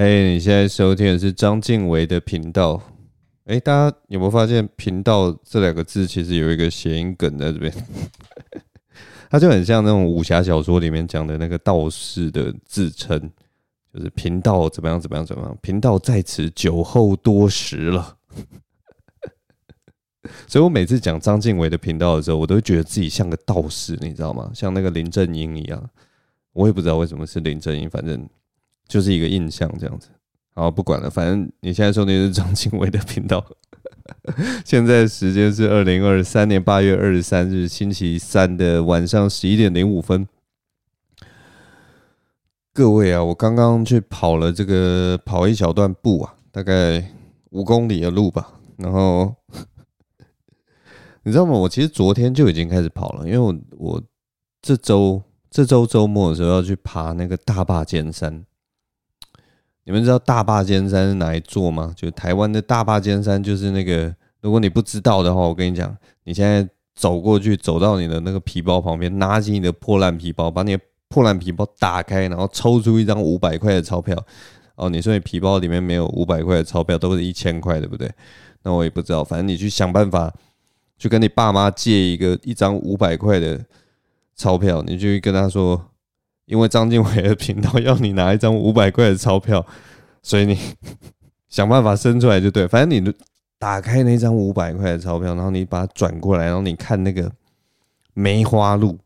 哎你现在收听的是张敬唯的频道。哎，大家有没有发现“频道”这两个字其实有一个谐音梗在这边？它就很像那种武侠小说里面讲的那个道士的自称，就是“频道怎么样怎么样怎么样”，频道在此酒后多时了。所以我每次讲张敬唯的频道的时候，我都觉得自己像个道士，你知道吗？像那个林正英一样。我也不知道为什么是林正英，反正就是一个印象这样子。好，不管了，反正你现在收听是章晋唯的频道。现在时间是二零二三年八月二十三日星期三的晚上十一点零五分。各位啊，我刚刚去跑了这个跑一小段步啊，大概五公里的路吧。然后 你知道吗？我其实昨天就已经开始跑了，因为我我这周。这周周末的时候要去爬那个大坝尖山，你们知道大霸尖山是哪一座吗？就台湾的大霸尖山，就是那个。如果你不知道的话，我跟你讲，你现在走过去，走到你的那个皮包旁边，拿起你的破烂皮包，把你的破烂皮包打开，然后抽出一张五百块的钞票。哦，你说你皮包里面没有五百块的钞票，都是一千块，对不对？那我也不知道，反正你去想办法，去跟你爸妈借一个一张五百块的。钞票，你就跟他说，因为张敬伟的频道要你拿一张五百块的钞票，所以你 想办法生出来就对。反正你打开那张五百块的钞票，然后你把它转过来，然后你看那个梅花鹿，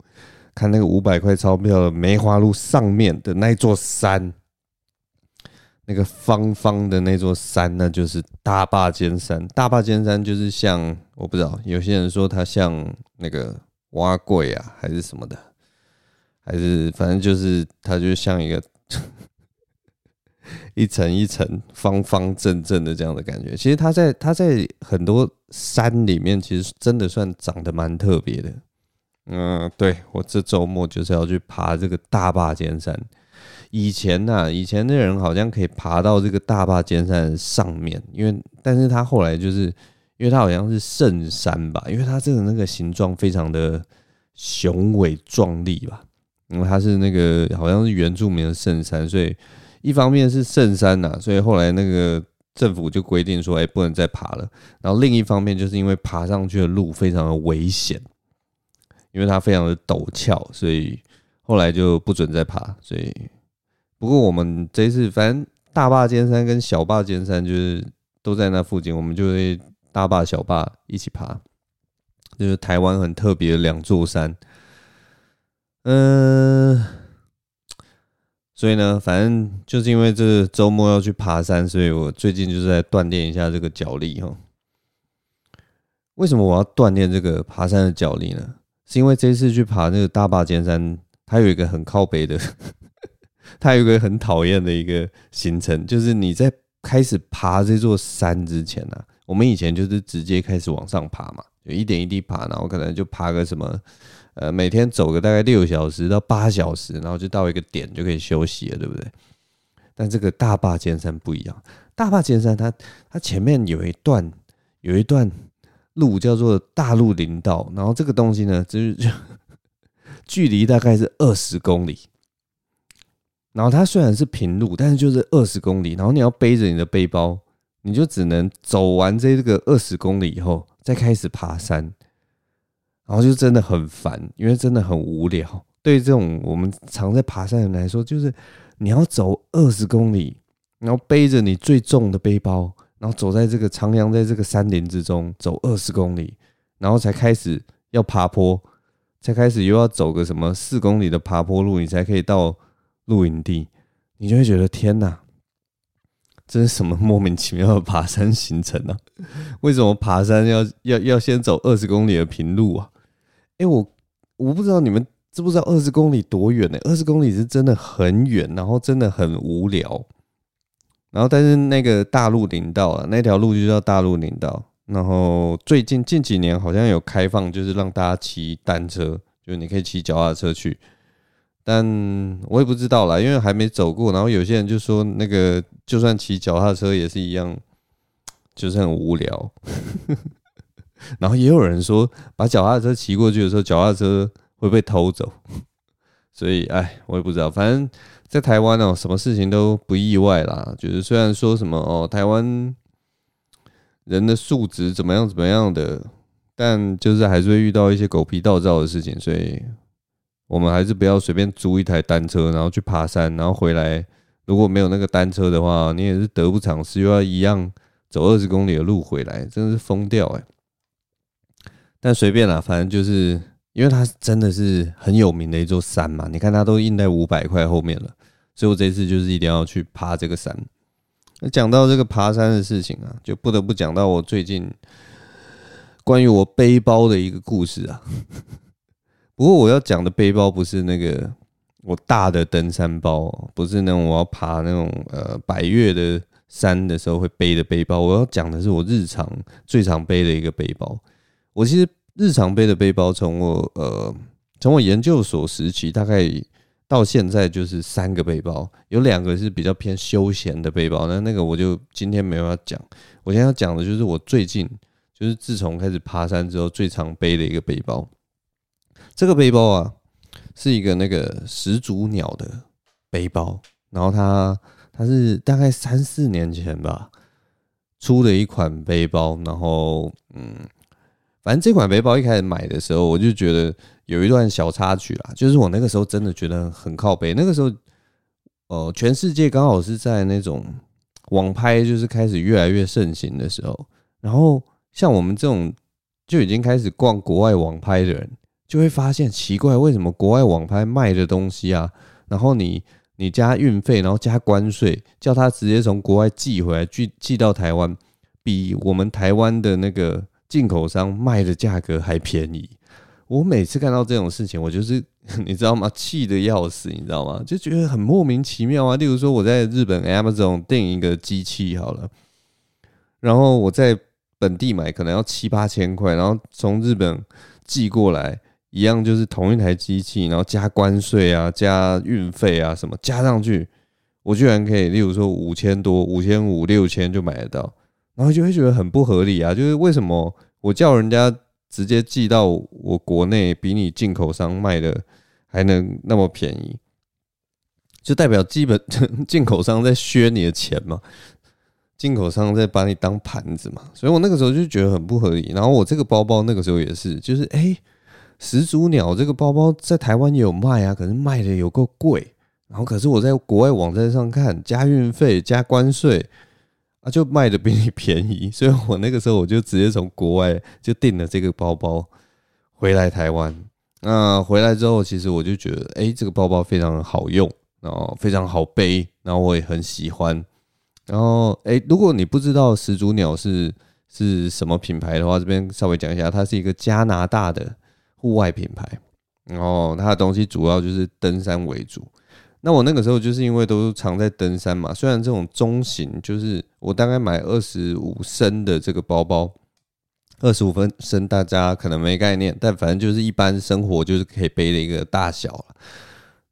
看那个五百块钞票的梅花鹿上面的那座山，那个方方的那座山，那就是大坝尖山。大坝尖山就是像，我不知道，有些人说它像那个。挖柜啊，还是什么的，还是反正就是它，就像一个 一层一层方方正正的这样的感觉。其实它在它在很多山里面，其实真的算长得蛮特别的。嗯，对，我这周末就是要去爬这个大坝尖山。以前呢，以前的人好像可以爬到这个大坝尖山上面，因为但是他后来就是。因为它好像是圣山吧，因为它这个那个形状非常的雄伟壮丽吧，因为它是那个好像是原住民的圣山，所以一方面是圣山呐，所以后来那个政府就规定说，哎，不能再爬了。然后另一方面就是因为爬上去的路非常的危险，因为它非常的陡峭，所以后来就不准再爬。所以不过我们这一次反正大霸尖山跟小霸尖山就是都在那附近，我们就会。大霸、小霸一起爬，就是台湾很特别的两座山。嗯，所以呢，反正就是因为这个周末要去爬山，所以我最近就是在锻炼一下这个脚力哈。为什么我要锻炼这个爬山的脚力呢？是因为这次去爬那个大坝尖山，它有一个很靠北的，它有一个很讨厌的一个行程，就是你在开始爬这座山之前呢、啊。我们以前就是直接开始往上爬嘛，就一点一滴爬，然后可能就爬个什么，呃，每天走个大概六小时到八小时，然后就到一个点就可以休息了，对不对？但这个大坝尖山不一样，大坝尖山它它前面有一段有一段路叫做大陆林道，然后这个东西呢，就是 距离大概是二十公里，然后它虽然是平路，但是就是二十公里，然后你要背着你的背包。你就只能走完这个二十公里以后，再开始爬山，然后就真的很烦，因为真的很无聊。对于这种我们常在爬山的人来说，就是你要走二十公里，然后背着你最重的背包，然后走在这个徜徉在这个山林之中，走二十公里，然后才开始要爬坡，才开始又要走个什么四公里的爬坡路，你才可以到露营地，你就会觉得天哪！这是什么莫名其妙的爬山行程呢？为什么爬山要要要先走二十公里的平路啊？哎，我我不知道你们知不知道二十公里多远呢？二十公里是真的很远，然后真的很无聊。然后但是那个大陆林道啊，那条路就叫大陆林道。然后最近近几年好像有开放，就是让大家骑单车，就是你可以骑脚踏车去。但我也不知道啦，因为还没走过。然后有些人就说，那个就算骑脚踏车也是一样，就是很无聊。然后也有人说，把脚踏车骑过去的时候，脚踏车会被偷走。所以，哎，我也不知道。反正在台湾哦，什么事情都不意外啦。就是虽然说什么哦，台湾人的素质怎么样怎么样的，但就是还是会遇到一些狗屁倒灶的事情，所以我们还是不要随便租一台单车，然后去爬山，然后回来如果没有那个单车的话，你也是得不偿失，又要一样走二十公里的路回来，真的是疯掉哎。但随便啦，反正就是因为它真的是很有名的一座山嘛，你看它都印在五百块后面了。所以我这次就是一定要去爬这个山。那讲到这个爬山的事情啊，就不得不讲到我最近关于我背包的一个故事啊。不过我要讲的背包不是那个我大的登山包，不是那种我要爬那种呃百岳的山的时候会背的背包。我要讲的是我日常最常背的一个背包。我其实日常背的背包，从我呃从我研究所时期大概。到现在就是三个背包，有两个是比较偏休闲的背包，那那个我就今天没办法讲。我现在要讲的就是我最近，就是自从开始爬山之后最常背的一个背包。这个背包啊，是一个那个始祖鸟的背包，然后它它是大概三四年前吧出的一款背包，然后嗯，反正这款背包一开始买的时候，我就觉得。有一段小插曲啦，就是我那个时候真的觉得很靠北。那个时候，呃，全世界刚好是在那种网拍就是开始越来越盛行的时候，然后像我们这种就已经开始逛国外网拍的人，就会发现奇怪，为什么国外网拍卖的东西啊，然后你你加运费，然后加关税，叫他直接从国外寄回来，寄寄到台湾，比我们台湾的那个进口商卖的价格还便宜。我每次看到这种事情，我就是 你知道吗？气得要死，你知道吗？就觉得很莫名其妙啊。例如说，我在日本 Amazon 订一个机器好了，然后我在本地买可能要七八千块，然后从日本寄过来，一样就是同一台机器，然后加关税啊、加运费啊什么加上去，我居然可以，例如说五千多、五千五、六千就买得到，然后就会觉得很不合理啊。就是为什么我叫人家？直接寄到我国内，比你进口商卖的还能那么便宜，就代表基本 进口商在削你的钱嘛，进口商在把你当盘子嘛，所以我那个时候就觉得很不合理。然后我这个包包那个时候也是，就是哎、始祖鸟这个包包在台湾也有卖啊，可是卖的有够贵。然后可是我在国外网站上看，加运费加关税。啊，就卖的比你便宜，所以我那个时候我就直接从国外就订了这个包包回来台湾。那回来之后，其实我就觉得，哎，这个包包非常好用，然后非常好背，然后我也很喜欢。然后，哎，如果你不知道始祖鸟是是什么品牌的话，这边稍微讲一下，它是一个加拿大的户外品牌，然后它的东西主要就是登山为主。那我那个时候就是因为都常在登山嘛，虽然这种中型，就是我大概买二十五升的这个包包，二十五分升大家可能没概念，但反正就是一般生活就是可以背的一个大小。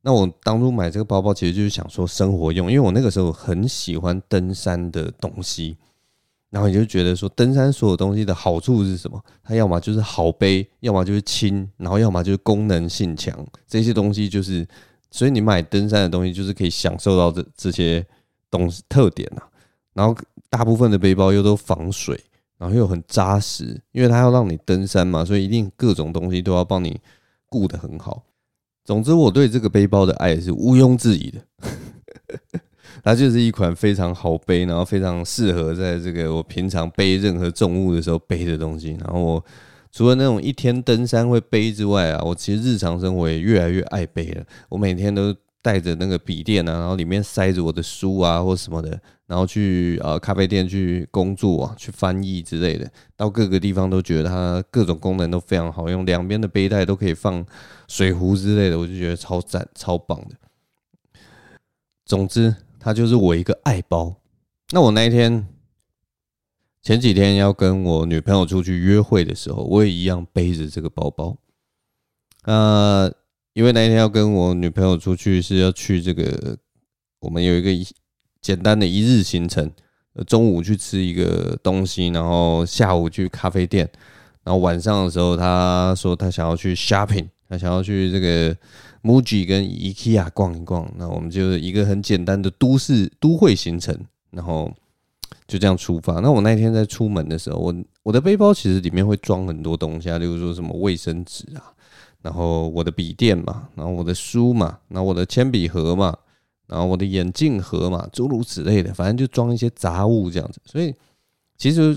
那我当初买这个包包，其实就是想说生活用，因为我那个时候很喜欢登山的东西，然后你就觉得说登山所有东西的好处是什么？它要么就是好背，要么就是轻，然后要么就是功能性强，这些东西就是。所以你买登山的东西，就是可以享受到这这些东西特点啊。然后大部分的背包又都防水，然后又很扎实，因为它要让你登山嘛，所以一定各种东西都要帮你顾得很好。总之，我对这个背包的爱是毋庸置疑的。它就是一款非常好背，然后非常适合在这个我平常背任何重物的时候背的东西。然后我。除了那种一天登山会背之外啊，我其实日常生活也越来越爱背了。我每天都带着那个笔电啊，然后里面塞着我的书啊或什么的，然后去呃咖啡店去工作啊，去翻译之类的。到各个地方都觉得它各种功能都非常好用，两边的背带都可以放水壶之类的，我就觉得超赞超棒的。总之，它就是我一个爱包。那我那一天。前几天要跟我女朋友出去约会的时候，我也一样背着这个包包。呃，因为那一天要跟我女朋友出去是要去这个，我们有一个简单的一日行程，中午去吃一个东西，然后下午去咖啡店，然后晚上的时候她说她想要去 shopping，他想要去这个 MUJI 跟 IKEA 逛一逛。那我们就一个很简单的都市都会行程，然后就这样出发。那我那天在出门的时候，我我的背包其实里面会装很多东西啊，例如说什么卫生纸啊，然后我的笔电嘛，然后我的书嘛，然后我的铅笔盒嘛，然后我的眼镜盒嘛，诸如此类的，反正就装一些杂物这样子。所以其实。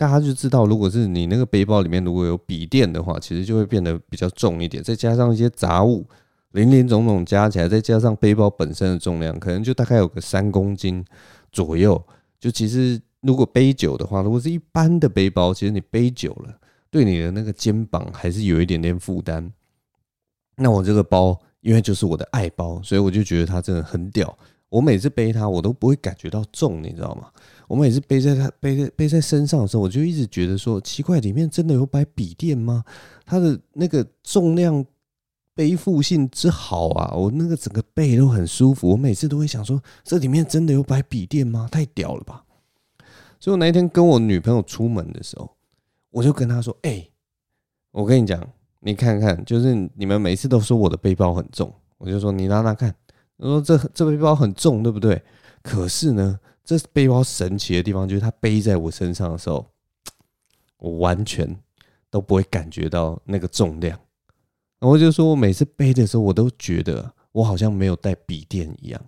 大家就知道，如果是你那个背包里面如果有笔电的话，其实就会变得比较重一点。再加上一些杂物，林林总总加起来，再加上背包本身的重量，可能就大概有个三公斤左右。就其实如果背久的话，如果是一般的背包，其实你背久了，对你的那个肩膀还是有一点点负担。那我这个包，因为就是我的爱包，所以我就觉得它真的很屌。我每次背它，我都不会感觉到重，你知道吗？我每次背在它背在背在身上的时候，我就一直觉得说奇怪，里面真的有摆笔电吗？它的那个重量背负性之好啊，我那个整个背都很舒服。我每次都会想说，这里面真的有摆笔电吗？太屌了吧！所以我那一天跟我女朋友出门的时候，我就跟她说：“哎，我跟你讲，你看看，就是你们每次都说我的背包很重，我就说你拿拿看。”我说这这背包很重，对不对？可是呢，这背包神奇的地方就是它背在我身上的时候，我完全都不会感觉到那个重量。然后就说我每次背的时候，我都觉得我好像没有带笔电一样。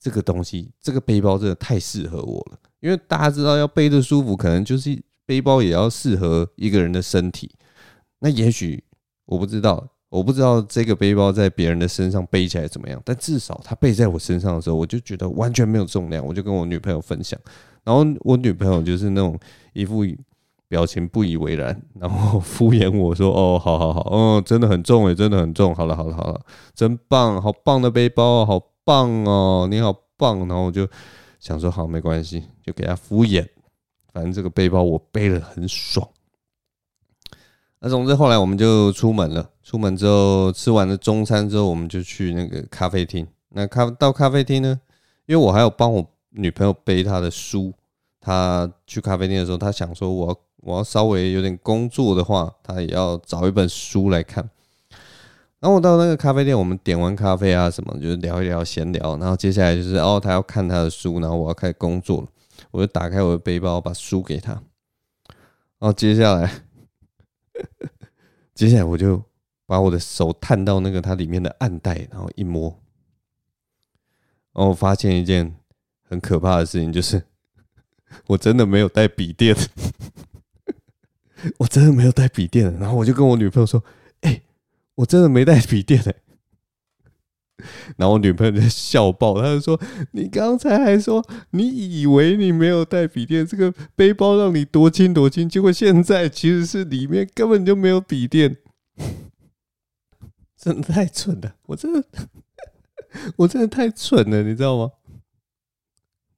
这个东西，这个背包真的太适合我了。因为大家知道，要背得舒服，可能就是背包也要适合一个人的身体。那也许我不知道。我不知道这个背包在别人的身上背起来怎么样，但至少它背在我身上的时候，我就觉得完全没有重量。我就跟我女朋友分享，然后我女朋友就是那种一副表情不以为然，然后敷衍我说：“哦，好好好，哦，真的很重诶，真的很重。好了好了好了，真棒，好棒的背包，好棒哦，你好棒。”然后我就想说：“好，没关系，就给他敷衍，反正这个背包我背得很爽。”那总之后来我们就出门了。出门之后吃完了中餐之后，我们就去那个咖啡厅。那咖到咖啡厅呢，因为我还有帮我女朋友背她的书。她去咖啡店的时候，她想说我要我要稍微有点工作的话，他也要找一本书来看。然后我到那个咖啡店，我们点完咖啡啊什么，就是聊一聊闲聊。然后接下来就是哦，他要看他的书，然后我要开始工作了。我就打开我的背包，把书给他。然后接下来。接下来我就把我的手探到那个它里面的暗袋，然后一摸，然后我发现一件很可怕的事情，就是 我真的没有带笔电，我真的没有带笔电。然后我就跟我女朋友说：“哎，我真的没带笔电哎。”然后我女朋友就笑爆，她就说：“你刚才还说你以为你没有带笔电，这个背包让你多轻多轻，结果现在其实是里面根本就没有笔电，真的太蠢了！我真的，我真的太蠢了，你知道吗？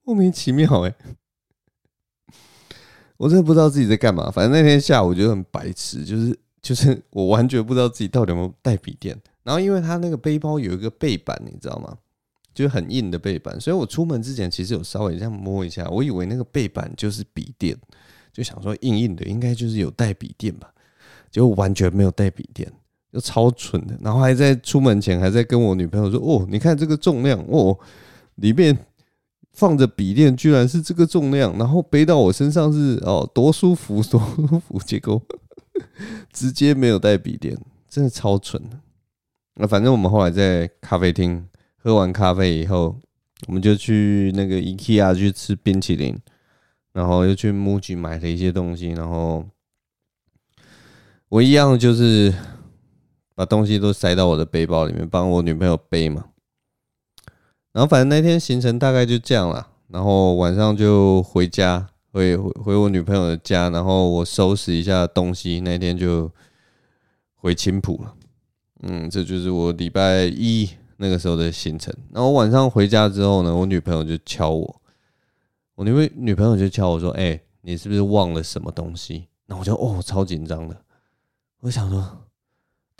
莫名其妙哎，我真的不知道自己在干嘛。反正那天下午就很白痴，就是就是 我完全不知道自己到底有没有带笔电。”然后，因为他那个背包有一个背板，你知道吗？就是很硬的背板，所以我出门之前其实有稍微这样摸一下，我以为那个背板就是笔电，就想说硬硬的应该就是有带笔电吧，结果完全没有带笔电，就超蠢的。然后还在出门前还在跟我女朋友说：“哦，你看这个重量哦，里面放着笔电，居然是这个重量，然后背到我身上是哦多舒服多舒服。”结果 直接没有带笔电，真的超蠢的。那反正我们后来在咖啡厅喝完咖啡以后，我们就去那个 IKEA 去吃冰淇淋，然后又去 MUJI 买了一些东西，然后我一样就是把东西都塞到我的背包里面，帮我女朋友背嘛。然后反正那天行程大概就这样了，然后晚上就回家，回回我女朋友的家，然后我收拾一下东西，那天就回青浦了。嗯，这就是我礼拜一那个时候的行程。然后晚上回家之后呢，我女朋友就敲我，我那位女朋友就敲我说：“哎，你是不是忘了什么东西？”那我就哦，超紧张的。我想说，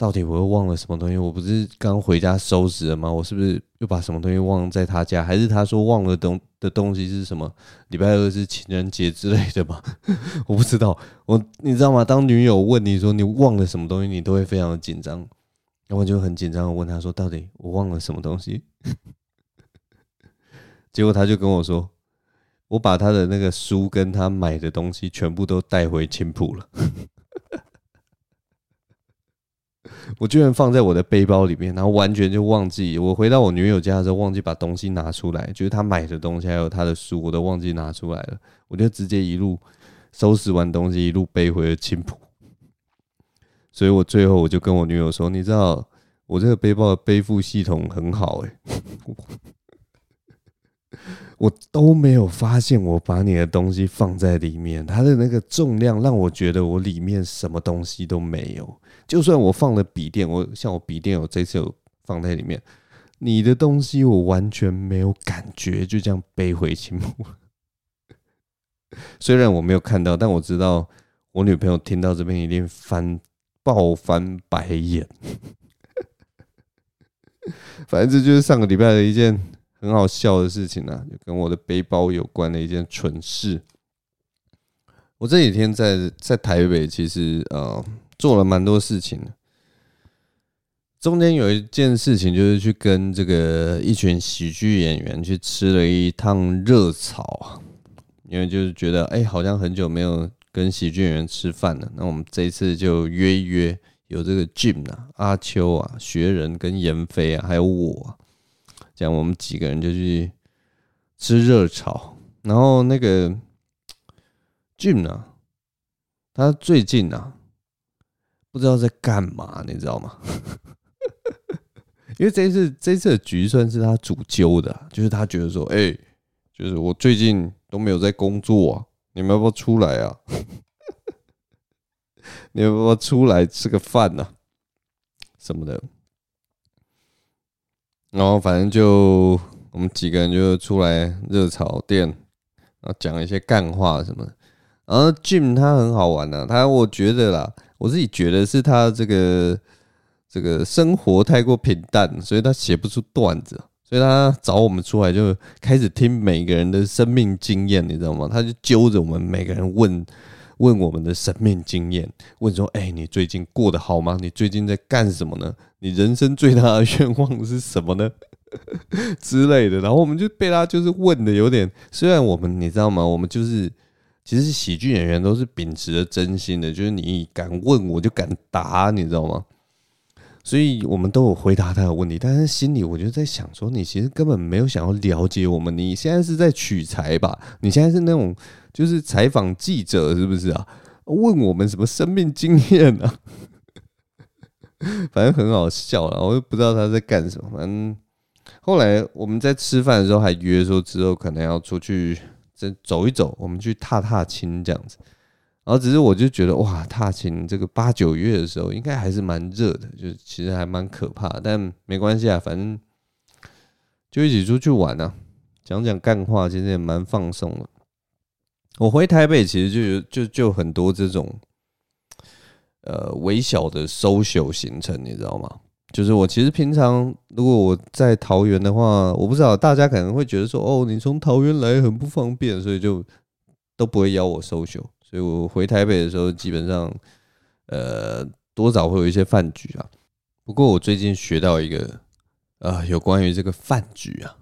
到底我又忘了什么东西？我不是刚回家收拾了吗？我是不是又把什么东西忘在他家？还是他说忘了东的东西是什么？礼拜二是情人节之类的吗？我不知道。我你知道吗？当女友问你说你忘了什么东西，你都会非常的紧张。然后我就很紧张，的问他说：“到底我忘了什么东西？” 结果他就跟我说：“我把他的那个书跟他买的东西全部都带回青浦了。”我居然放在我的背包里面，然后完全就忘记。我回到我女友家的时候，忘记把东西拿出来，就是她买的东西还有她的书，我都忘记拿出来了。我就直接一路收拾完东西，一路背回了青浦。所以我最后我就跟我女友说：“你知道我这个背包的背负系统很好哎。” 我都没有发现我把你的东西放在里面，它的那个重量让我觉得我里面什么东西都没有。就算我放了笔电，我像我笔电，我这次有放在里面，你的东西我完全没有感觉，就这样背回青浦。虽然我没有看到，但我知道我女朋友听到这边一定翻爆翻白眼。反正这就是上个礼拜的一件。很好笑的事情呢、啊，就跟我的背包有关的一件蠢事。我这几天在在台北，其实呃做了蛮多事情的。中间有一件事情，就是去跟这个一群喜剧演员去吃了一趟热炒，因为就是觉得哎、好像很久没有跟喜剧演员吃饭了。那我们这一次就约一约，有这个 Jim 啊、阿秋啊、学人跟严飞啊，还有我、讲我们几个人就去吃热炒，然后那个 Jim 呢，他最近、啊、不知道在干嘛，你知道吗？因为这一次这一次的局算是他主揪的，就是他觉得说，哎、就是我最近都没有在工作啊，你们要不要出来啊？你们要不要出来吃个饭呢、什么的？然后反正就我们几个人就出来热炒店，然后讲一些干话什么的。然后 Jim 他很好玩啊，他我觉得啦，我自己觉得是他这个这个生活太过平淡，所以他写不出段子，所以他找我们出来就开始听每个人的生命经验，你知道吗？他就揪着我们每个人问。问我们的生命经验，问说：“哎，你最近过得好吗？你最近在干什么呢？你人生最大的愿望是什么呢？” 之类的。然后我们就被他就是问的有点，虽然我们你知道吗？我们就是其实喜剧演员都是秉持着真心的，就是你敢问我就敢答，你知道吗？所以我们都有回答他的问题，但是心里我就在想说，你其实根本没有想要了解我们，你现在是在取材吧？你现在是那种。就是采访记者是不是啊？问我们什么生命经验啊？反正很好笑了，我也不知道他在干什么。反正后来我们在吃饭的时候还约说之后可能要出去再走一走，我们去踏踏青这样子。然后只是我就觉得哇，踏青这个八九月的时候应该还是蛮热的，就其实还蛮可怕。但没关系啊，反正就一起出去玩啊，讲讲干话，其实也蛮放松的。我回台北其实就有就就很多这种，呃，微小的 social 行程，你知道吗？就是我其实平常如果我在桃园的话，我不知道大家可能会觉得说，哦，你从桃园来很不方便，所以就都不会邀我 social。所以我回台北的时候，基本上，呃，多少会有一些饭局啊。不过我最近学到一个，呃，有关于这个饭局啊，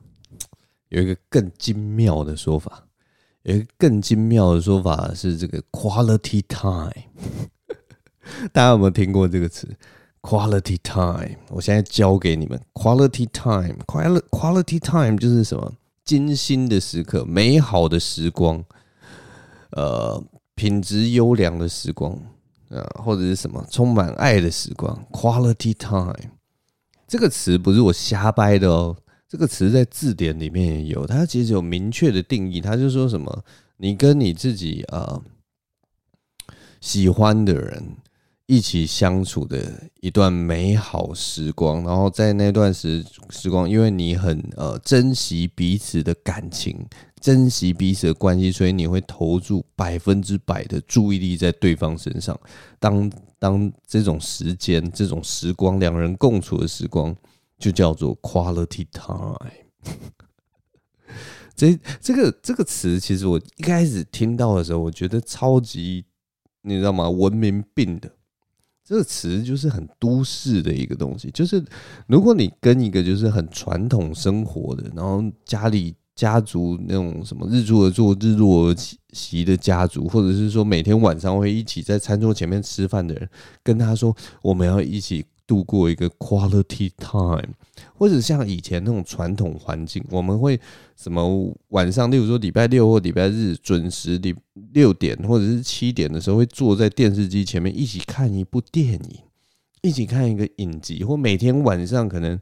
有一个更精妙的说法。有一个更精妙的说法是这个 quality time，大家有没有听过这个词？quality time，我现在教给你们 quality time，quality time 就是什么？精心的时刻，美好的时光，呃，品质优良的时光，呃，或者是什么充满爱的时光？quality time 这个词不是我瞎掰的哦。这个词在字典里面也有，它其实有明确的定义。它就说什么，你跟你自己啊、呃、喜欢的人一起相处的一段美好时光，然后在那段时时光，因为你很呃珍惜彼此的感情，珍惜彼此的关系，所以你会投注百分之百的注意力在对方身上。当当这种时间、这种时光，两人共处的时光。就叫做 quality time。这这个这个词，其实我一开始听到的时候，我觉得超级，你知道吗？文明病的，这个词就是很都市的一个东西，就是如果你跟一个就是很传统生活的，然后家里家族那种什么日出而作日落而息的家族，或者是说每天晚上会一起在餐桌前面吃饭的人，跟他说我们要一起度过一个 quality time，或者像以前那种传统环境，我们会什么晚上，例如说礼拜六或礼拜日准时礼。六点或者是七点的时候，会坐在电视机前面一起看一部电影，一起看一个影集，或每天晚上可能，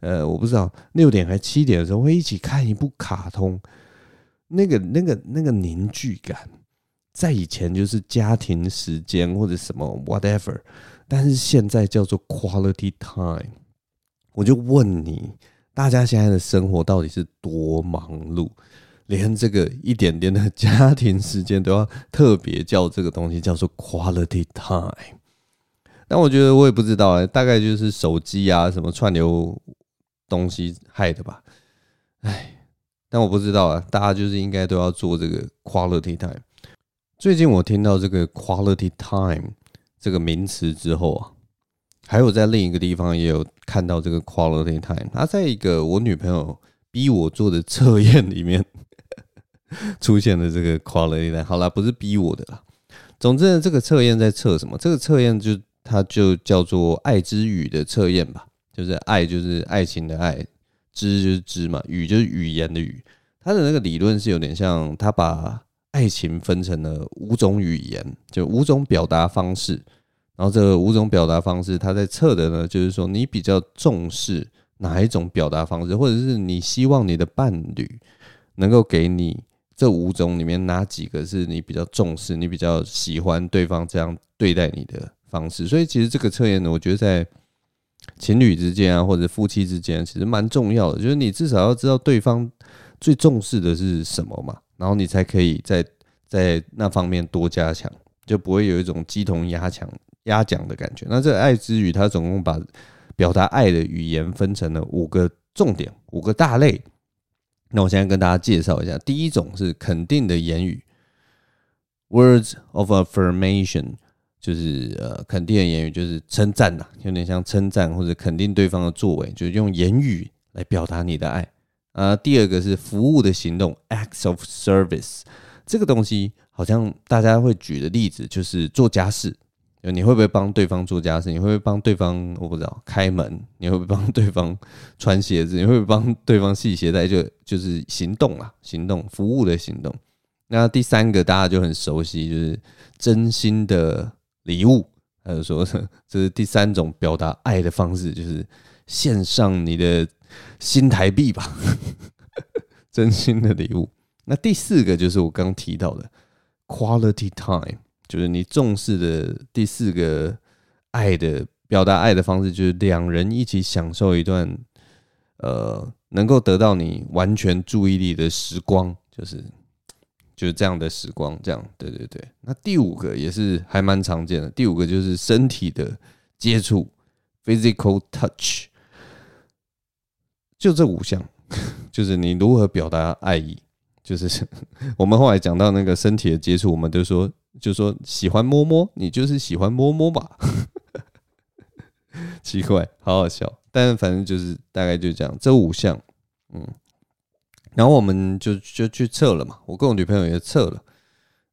呃，我不知道六点还七点的时候会一起看一部卡通。那个、那个、那个凝聚感，在以前就是家庭时间或者什么 whatever，但是现在叫做 quality time。我就问你，大家现在的生活到底是多忙碌？连这个一点点的家庭时间都要特别叫这个东西叫做 quality time，但我觉得我也不知道啊，大概就是手机啊什么串流东西害的吧，哎，但我不知道啊，大家就是应该都要做这个 quality time。最近我听到这个 quality time 这个名词之后啊，还有在另一个地方也有看到这个 quality time，它在一个我女朋友逼我做的测验里面。出现了这个 quality time，好啦，不是逼我的啦。总之呢，这个测验在测什么？这个测验就它就叫做爱之语的测验吧，就是爱就是爱情的爱，之就是之嘛，语就是语言的语。它的那个理论是有点像，它把爱情分成了五种语言，就五种表达方式。然后这五种表达方式，它在测的呢，就是说你比较重视哪一种表达方式，或者是你希望你的伴侣能够给你。这五种里面哪几个是你比较重视、你比较喜欢对方这样对待你的方式？所以其实这个测验呢，我觉得在情侣之间啊，或者夫妻之间，其实蛮重要的。就是你至少要知道对方最重视的是什么嘛，然后你才可以在在那方面多加强，就不会有一种鸡同鸭讲鸭讲的感觉。那这爱之语，它总共把表达爱的语言分成了五个重点、五个大类。那我现在跟大家介绍一下，第一种是肯定的言语，words of affirmation，就是呃肯定的言语，就是称赞呐，有点像称赞或者肯定对方的作为，就是用言语来表达你的爱。啊，第二个是服务的行动，acts of service，这个东西好像大家会举的例子就是做家事。你会不会帮对方做家事？你会不会帮对方？我不知道开门。你会不会帮对方穿鞋子？你会不会帮对方系鞋带？就就是行动啦，行动服务的行动。那第三个大家就很熟悉，就是真心的礼物。还有说，这是第三种表达爱的方式，就是献上你的新台币吧，真心的礼物。那第四个就是我刚提到的 quality time。就是你重视的第四个爱的表达爱的方式，就是两人一起享受一段呃能够得到你完全注意力的时光，就是就是这样的时光，这样对对对。那第五个也是还蛮常见的，第五个就是身体的接触 （physical touch）。就这五项，就是你如何表达爱意。就是 我们后来讲到那个身体的接触，我们都说。就说喜欢摸摸，你就是喜欢摸摸吧？奇怪，好好笑。但反正就是大概就这样，这五项，嗯，然后我们就就去测了嘛。我跟我女朋友也测了，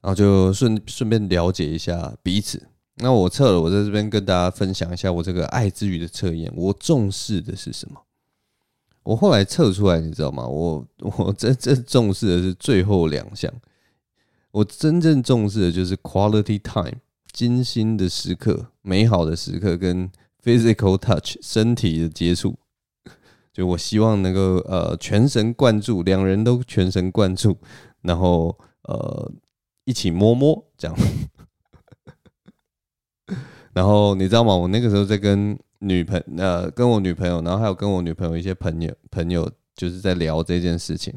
然后就顺顺便了解一下彼此。那我测了，我在这边跟大家分享一下我这个爱之语的测验。我重视的是什么？我后来测出来，你知道吗？我我真正重视的是最后两项。我真正重视的就是 quality time，精心的时刻、美好的时刻，跟 physical touch，身体的接触。就我希望能够呃全神贯注，两人都全神贯注，然后呃一起摸摸这样。然后你知道吗？我那个时候在跟女朋呃跟我女朋友，然后还有跟我女朋友一些朋友朋友，就是在聊这件事情。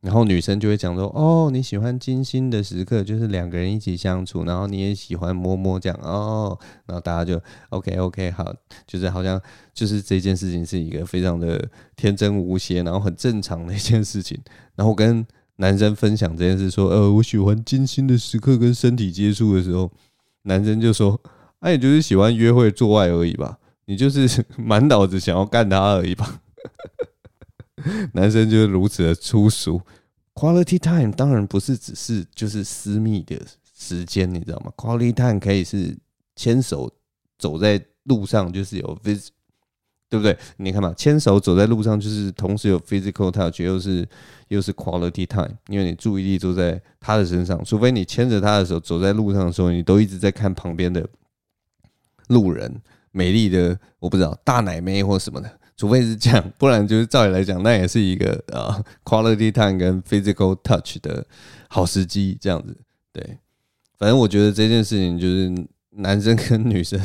然后女生就会讲说：“哦，你喜欢精心的时刻，就是两个人一起相处，然后你也喜欢摸摸这样哦。”然后大家就 “OK OK 好”，就是好像就是这件事情是一个非常的天真无邪，然后很正常的一件事情。然后跟男生分享这件事，说：“呃，我喜欢精心的时刻跟身体接触的时候，男生就说那也就是喜欢约会做爱而已吧，你就是 满脑子想要干他而已吧。男生就是如此的粗俗。Quality time 当然不是只是就是私密的时间，你知道吗？Quality time 可以是牵手走在路上，就是有 vis，对不对？你看嘛，牵手走在路上就是同时有 physical touch，又是又是 quality time，因为你注意力都在他的身上，除非你牵着他的手走在路上的时候，你都一直在看旁边的路人，美丽的我不知道大奶妹或什么的。除非是这样，不然就是照理来讲，那也是一个 呃 quality time 跟 physical touch 的好时机，这样子。对，反正我觉得这件事情就是男生跟女生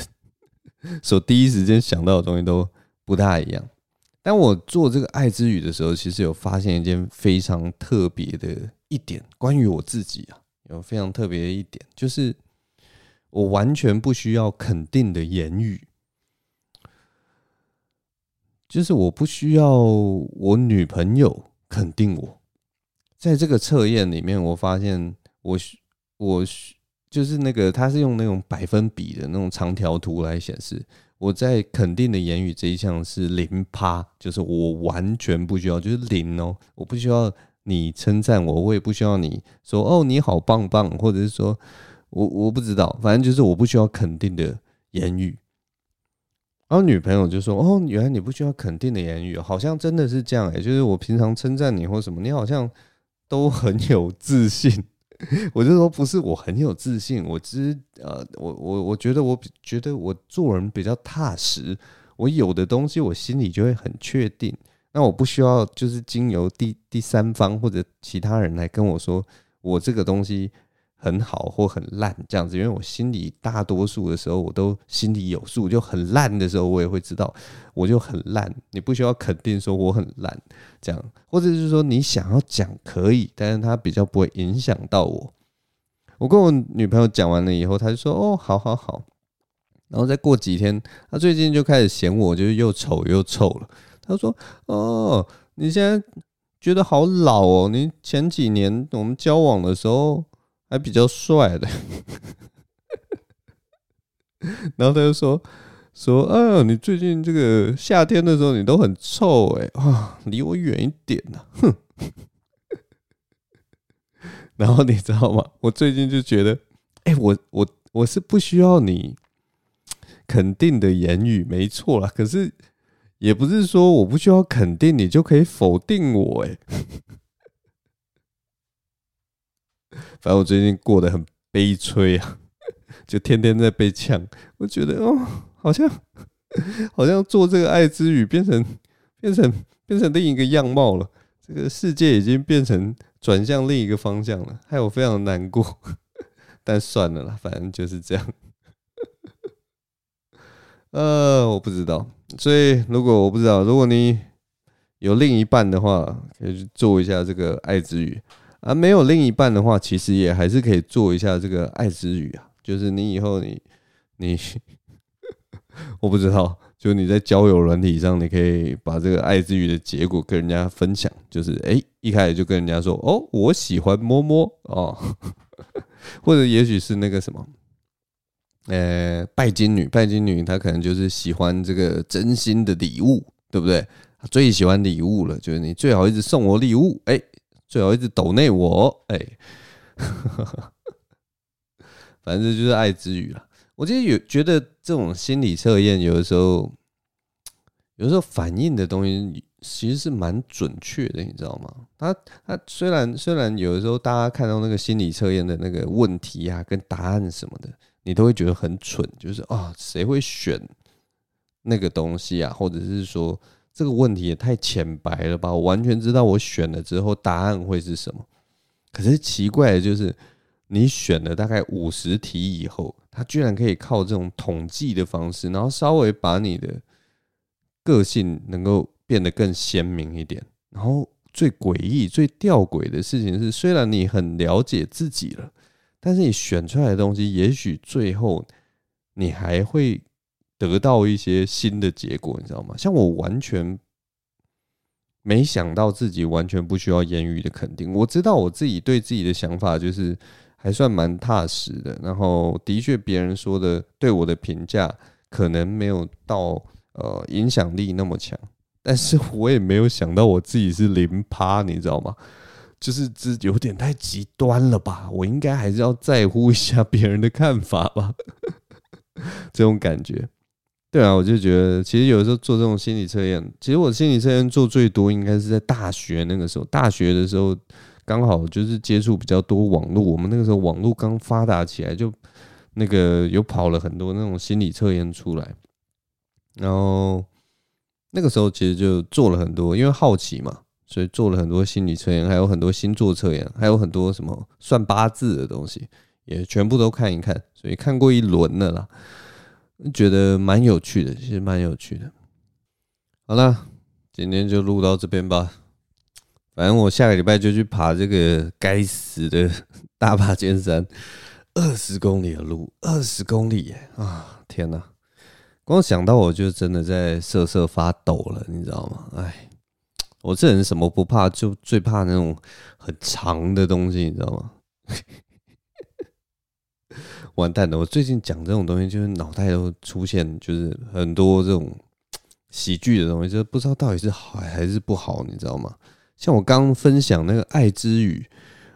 所第一时间想到的东西都不大一样。当我做这个爱之语的时候，其实有发现一件非常特别的一点，关于我自己啊，有非常特别的一点，就是我完全不需要肯定的言语。就是我不需要我女朋友肯定我，在这个测验里面，我发现我我就是那个，他是用那种百分比的那种长条图来显示。我在肯定的言语这一项是零趴，就是我完全不需要，就是零哦，我不需要你称赞我，我也不需要你说哦你好棒棒，或者是说我我不知道，反正就是我不需要肯定的言语。然后女朋友就说：“哦，原来你不需要肯定的言语，好像真的是这样诶，就是我平常称赞你或什么，你好像都很有自信。”我就说：“不是，我很有自信，我只是呃，我我我觉得我觉得我做人比较踏实，我有的东西我心里就会很确定。那我不需要就是经由第第三方或者其他人来跟我说我这个东西。”很好或很烂这样子，因为我心里大多数的时候我都心里有数，就很烂的时候我也会知道我就很烂。你不需要肯定说我很烂这样，或者是说你想要讲可以，但是他比较不会影响到我。我跟我女朋友讲完了以后，她就说：“哦，好好好。”然后再过几天，她最近就开始嫌我就是又丑又臭了。她说：“哦，你现在觉得好老哦，你前几年我们交往的时候。”还比较帅的，然后他就说说，哎，你最近这个夏天的时候，你都很臭哎，啊，离我远一点呐，哼。然后你知道吗？我最近就觉得，哎，我我我是不需要你肯定的言语，没错啦。可是也不是说我不需要肯定你就可以否定我哎。反正我最近过得很悲催啊，就天天在被呛。我觉得哦，好像 好像做这个爱之语变成变成变成另一个样貌了。这个世界已经变成转向另一个方向了，害我非常难过。但算了啦，反正就是这样。呃，我不知道，所以如果我不知道，如果你有另一半的话，可以去做一下这个爱之语。啊，没有另一半的话，其实也还是可以做一下这个爱之语啊。就是你以后你你，我不知道，就你在交友软体上，你可以把这个爱之语的结果跟人家分享。就是哎，一开始就跟人家说哦，我喜欢摸摸哦，或者也许是那个什么，呃，拜金女，拜金女她可能就是喜欢这个真心的礼物，对不对？最喜欢礼物了，就是你最好一直送我礼物，哎。最好一直抖内我，哎，反正就是爱之语了。我其实有觉得这种心理测验，有的时候，有的时候反映的东西其实是蛮准确的，你知道吗？他他虽然虽然有的时候大家看到那个心理测验的那个问题啊，跟答案什么的，你都会觉得很蠢，就是啊，谁会选那个东西啊？或者是说。这个问题也太浅白了吧！我完全知道我选了之后答案会是什么，可是奇怪的就是，你选了大概五十题以后，他居然可以靠这种统计的方式，然后稍微把你的个性能够变得更鲜明一点。然后最诡异、最吊诡的事情是，虽然你很了解自己了，但是你选出来的东西，也许最后你还会。得到一些新的结果，你知道吗？像我完全没想到自己完全不需要言语的肯定。我知道我自己对自己的想法就是还算蛮踏实的。然后的确，别人说的对我的评价可能没有到呃影响力那么强，但是我也没有想到我自己是零趴，你知道吗？就是这有点太极端了吧？我应该还是要在乎一下别人的看法吧，这种感觉。对啊，我就觉得，其实有时候做这种心理测验，其实我心理测验做最多应该是在大学那个时候。大学的时候刚好就是接触比较多网络，我们那个时候网络刚发达起来，就那个有跑了很多那种心理测验出来。然后那个时候其实就做了很多，因为好奇嘛，所以做了很多心理测验，还有很多星座测验，还有很多什么算八字的东西，也全部都看一看。所以看过一轮了啦。觉得蛮有趣的，其实蛮有趣的。好了，今天就录到这边吧。反正我下个礼拜就去爬这个该死的大霸尖山，二十公里的路，二十公里耶！啊，天哪！光想到我就真的在瑟瑟发抖了，你知道吗？哎，我这人什么不怕，就最怕那种很长的东西，你知道吗？完蛋了！我最近讲这种东西，就是脑袋都出现，就是很多这种喜剧的东西，就不知道到底是好还是不好，你知道吗？像我刚分享那个爱之语，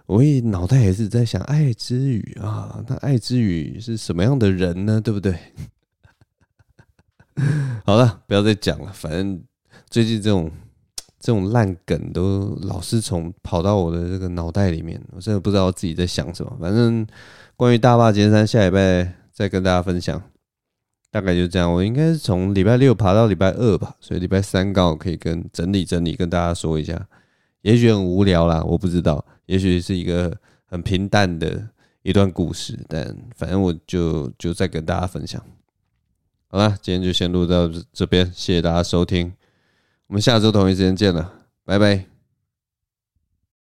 我一脑袋也是在想爱之语啊，那爱之语是什么样的人呢？对不对？好了，不要再讲了，反正最近这种这种烂梗都老是从跑到我的这个脑袋里面，我真的不知道自己在想什么，反正。关于大坝尖山，下礼拜再跟大家分享，大概就这样。我应该是从礼拜六爬到礼拜二吧，所以礼拜三刚好可以跟整理整理，跟大家说一下。也许很无聊啦，我不知道，也许是一个很平淡的一段故事，但反正我就就再跟大家分享。好了，今天就先录到这边，谢谢大家收听，我们下周同一时间见了，拜拜。